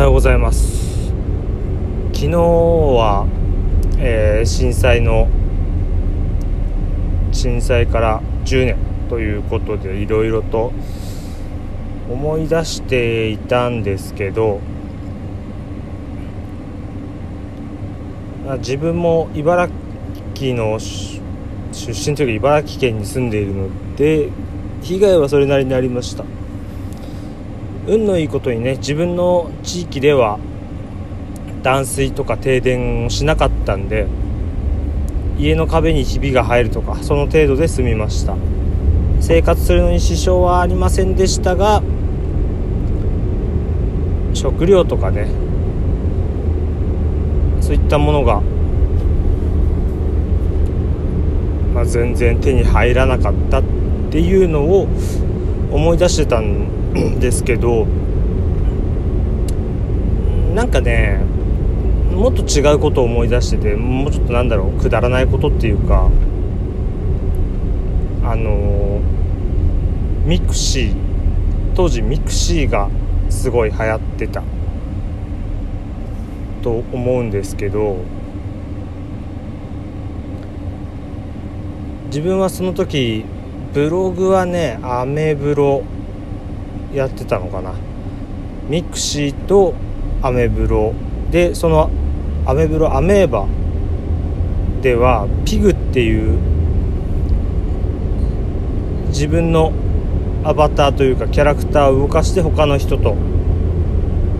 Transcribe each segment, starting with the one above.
はようございます。昨日は、えー、震災の震災から10年ということでいろいろと思い出していたんですけど自分も茨城の出身というか茨城県に住んでいるので被害はそれなりにありました。運のいいことにね自分の地域では断水とか停電をしなかったんで家の壁にひびが入るとかその程度で済みました。生活するのに支障はありませんでしたが食料とかねそういったものが、まあ、全然手に入らなかったっていうのを思い出してたん ですけどなんかねもっと違うことを思い出しててもうちょっとなんだろうくだらないことっていうかあのミクシー当時ミクシーがすごい流行ってたと思うんですけど自分はその時ブログはねアメブロやってたのかな。ミクシーとアメブロでそのアメブロアメーバではピグっていう自分のアバターというかキャラクターを動かして他の人と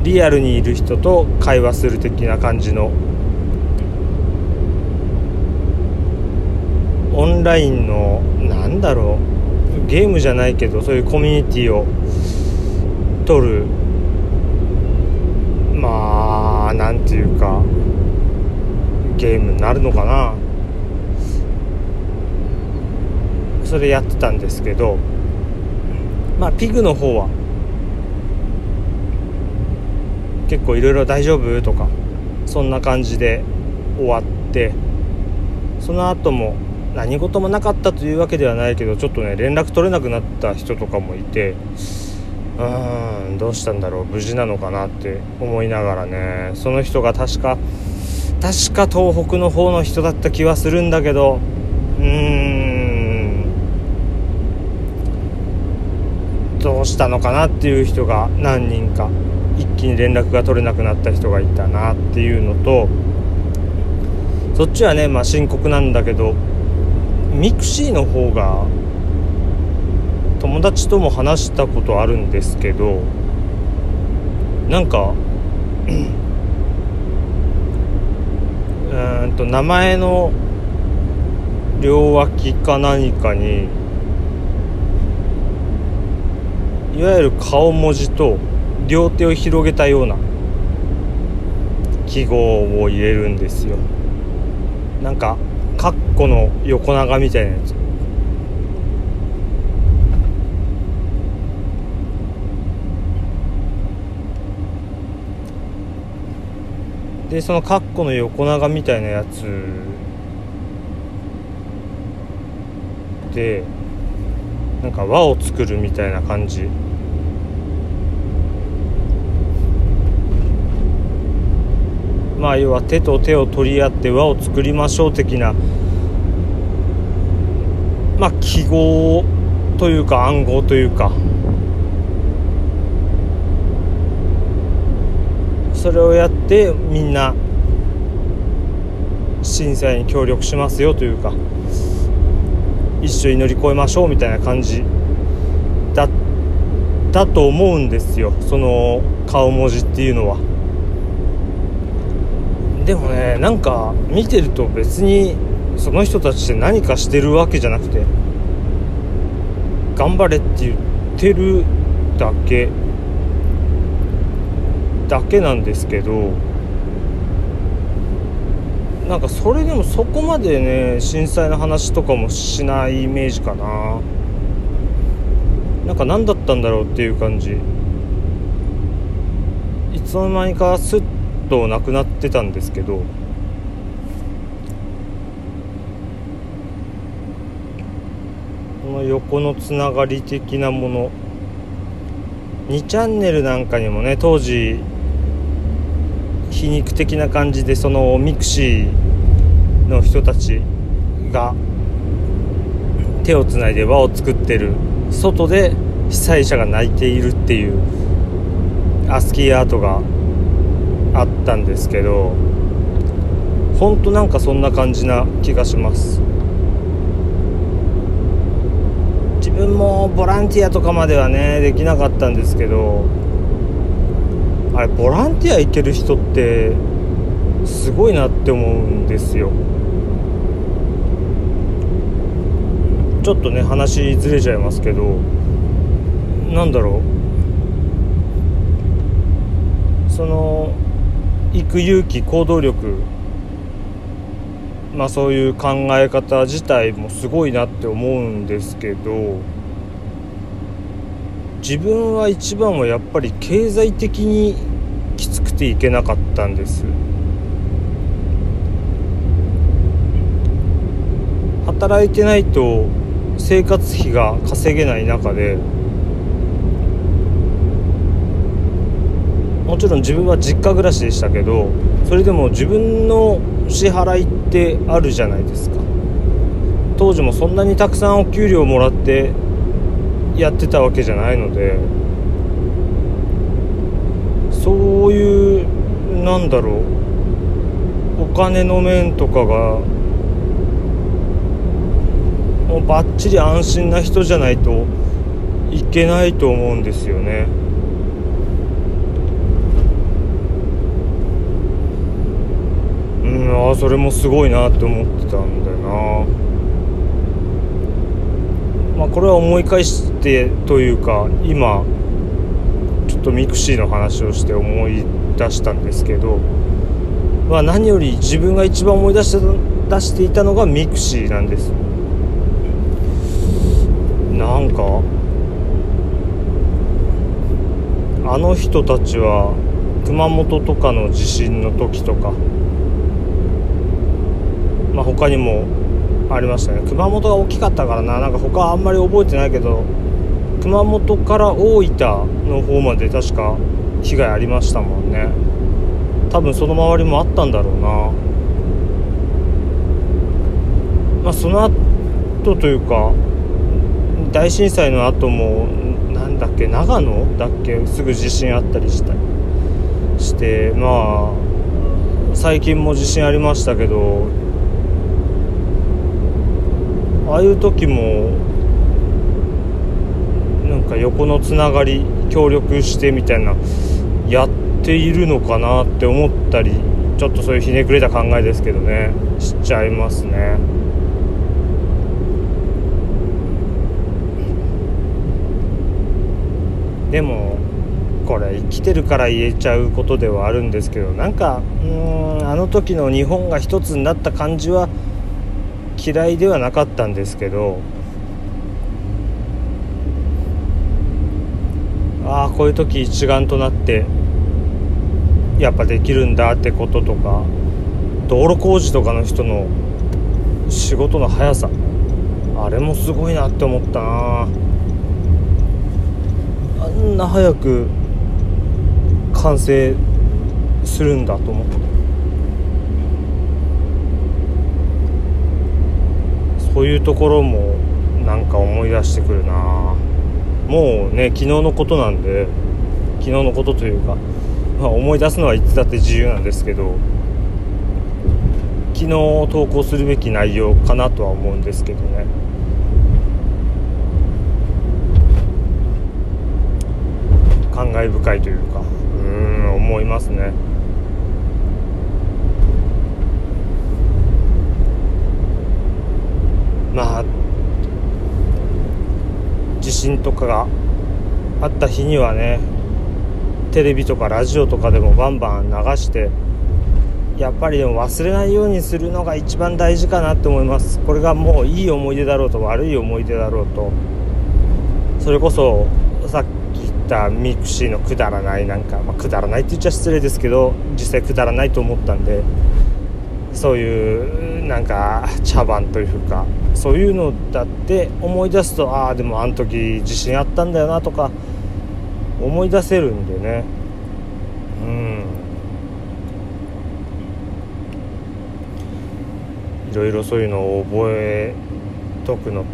リアルにいる人と会話する的な感じのオンラインのなんだろうゲームじゃないけどそういうコミュニティを取るまあなんていうかゲームになるのかな。それやってたんですけどまあピグの方は結構いろいろ大丈夫とかそんな感じで終わってその後も何事もなかったというわけではないけどちょっとね連絡取れなくなった人とかもいてうんどうしたんだろう無事なのかなって思いながらね。その人が確か確か東北の方の人だった気はするんだけどうーん。どうしたのかなっていう人が何人か一気に連絡が取れなくなった人がいたなっていうのとそっちはねまあ深刻なんだけどミクシーの方が友達とも話したことあるんですけどなんか うんと名前の両脇か何かにいわゆる顔文字と両手を広げたような記号を入れるんですよ。なんかカッコの横長みたいなやつ。でそのカッコの横長みたいなやつでなんか輪を作るみたいな感じ。まあ要は手と手を取り合って輪を作りましょう的なまあ記号というか暗号というか。それをやってみんな震災に協力しますよというか一緒に乗り越えましょうみたいな感じだったと思うんですよ。その顔文字っていうのは。でもねなんか見てると別にその人たちって何かしてるわけじゃなくて頑張れって言ってるだけ。だけなんですけどなんかそれでもそこまでね震災の話とかもしないイメージかな。なんか何だったんだろうっていう感じ。いつの間にかスッとなくなってたんですけど。この横のつながり的なもの。2チャンネルなんかにもね当時皮肉的な感じでそのミクシーの人たちが手をつないで輪を作ってる外で被災者が泣いているっていうアスキーアートがあったんですけどほんとなんかそんな感じな気がします。自分もボランティアとかまではねできなかったんですけどあれボランティア行ける人ってすごいなって思うんですよ。ちょっとね話ずれちゃいますけどなんだろう。その行く勇気行動力。まあそういう考え方自体もすごいなって思うんですけど自分は一番はやっぱり経済的にきつくていけなかったんです。働いてないと生活費が稼げない中でもちろん自分は実家暮らしでしたけどそれでも自分の支払いってあるじゃないですか。当時もそんなにたくさんお給料もらってやってたわけじゃないのでそういうなんだろうお金の面とかがもうバッチリ安心な人じゃないといけないと思うんですよね。うんあそれもすごいなって思ってたんだよな。まあこれは思い返してというか今ちょっとミクシーの話をして思い出したんですけど、まあ、何より自分が一番思い出して出していたのがミクシーなんです。なんかあの人たちは熊本とかの地震の時とかまあ他にもありましたね。熊本が大きかったからな。なんか他はあんまり覚えてないけど熊本から大分の方まで確か被害ありましたもんね。多分その周りもあったんだろうな。まあその後というか大震災の後もなんだっけ長野だっけすぐ地震あったりしたしてまあ最近も地震ありましたけどああいう時もなんか横のつながり協力してみたいなやっているのかなって思ったりちょっとそういうひねくれた考えですけどねしちゃいますね。でもこれ生きてるから言えちゃうことではあるんですけどなんかうんあの時の日本が一つになった感じは嫌いではなかったんですけどああこういう時一丸となってやっぱできるんだってこととか道路工事とかの人の仕事の速さあれもすごいなって思ったな。あんな早く完成するんだと思って。そういうところもなんか思い出してくるな。もうね昨日のことなんで昨日のことというか、まあ、思い出すのはいつだって自由なんですけど昨日投稿するべき内容かなとは思うんですけどね。感慨深いというかうん思いますね。まあ地震とかがあった日にはねテレビとかラジオとかでもバンバン流してやっぱりでも忘れないようにするのが一番大事かなって思います。これがもういい思い出だろうと悪い思い出だろうと。それこそさっき言ったミクシーのくだらないなんか、まあ、くだらないって言っちゃ失礼ですけど実際くだらないと思ったんでそういうなんか茶番というかそういうのだって思い出すとああでもあの時自信あったんだよなとか思い出せるんでね。うん。いろいろそういうのを覚えとくの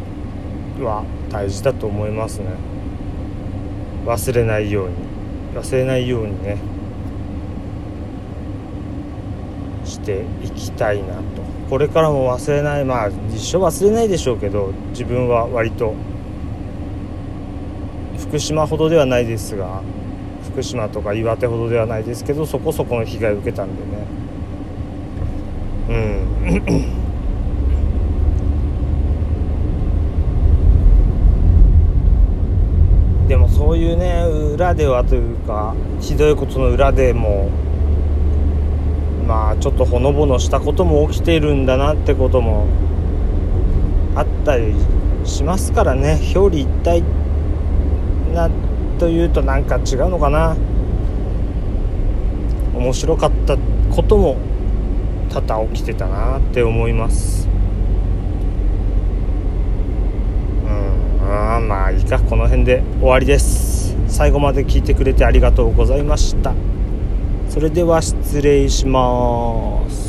は大事だと思いますね。忘れないように。忘れないようにね。していきたいなと。これからも忘れない。まあ一生忘れないでしょうけど自分は割と。福島ほどではないですが福島とか岩手ほどではないですけどそこそこの被害を受けたんでね。うん。でもそういうね裏ではというかひどいことの裏でもまあちょっとほのぼのしたことも起きているんだなってこともあったりしますからね。表裏一体なというとなんか違うのかな。面白かったことも多々起きてたなって思います。うん。あまあいいか。この辺で終わりです。最後まで聞いてくれてありがとうございました。それでは失礼します。